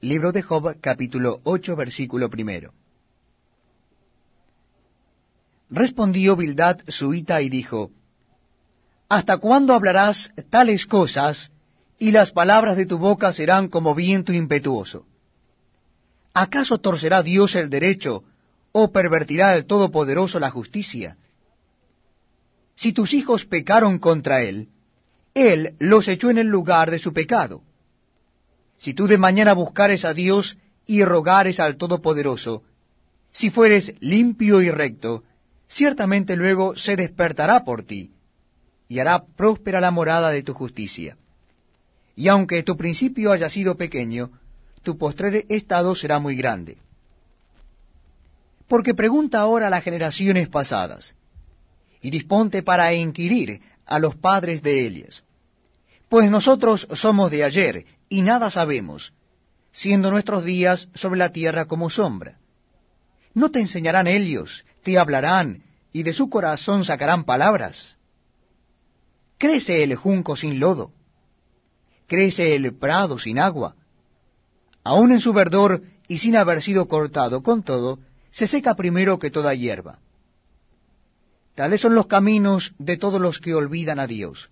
Libro de Job, capítulo 8, versículo primero. Respondió Bildad suita y dijo, ¿Hasta cuándo hablarás tales cosas, y las palabras de tu boca serán como viento impetuoso? ¿Acaso torcerá Dios el derecho, o pervertirá el Todopoderoso la justicia? Si tus hijos pecaron contra él, él los echó en el lugar de su pecado. Si tú de mañana buscares a Dios y rogares al Todopoderoso, si fueres limpio y recto, ciertamente luego se despertará por ti, y hará próspera la morada de tu justicia. Y aunque tu principio haya sido pequeño, tu postrer estado será muy grande. Porque pregunta ahora a las generaciones pasadas, y disponte para inquirir a los padres de Elias. Pues nosotros somos de ayer, y nada sabemos, siendo nuestros días sobre la tierra como sombra. ¿No te enseñarán ellos, te hablarán, y de su corazón sacarán palabras? ¿Crece el junco sin lodo? ¿Crece el prado sin agua? Aun en su verdor y sin haber sido cortado, con todo, se seca primero que toda hierba. Tales son los caminos de todos los que olvidan a Dios,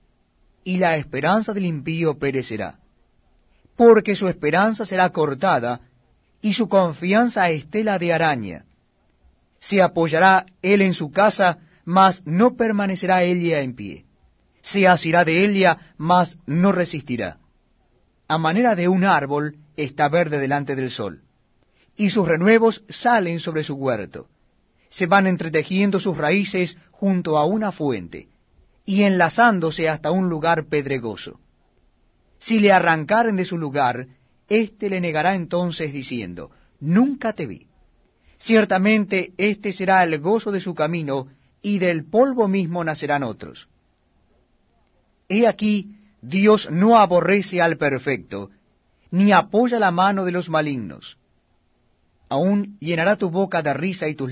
y la esperanza del impío perecerá porque su esperanza será cortada, y su confianza estela de araña. Se apoyará él en su casa, mas no permanecerá ella en pie. Se asirá de ella, mas no resistirá. A manera de un árbol está verde delante del sol, y sus renuevos salen sobre su huerto. Se van entretejiendo sus raíces junto a una fuente, y enlazándose hasta un lugar pedregoso si le arrancaren de su lugar, éste le negará entonces diciendo, Nunca te vi. Ciertamente este será el gozo de su camino, y del polvo mismo nacerán otros. He aquí, Dios no aborrece al perfecto, ni apoya la mano de los malignos. Aún llenará tu boca de risa y tus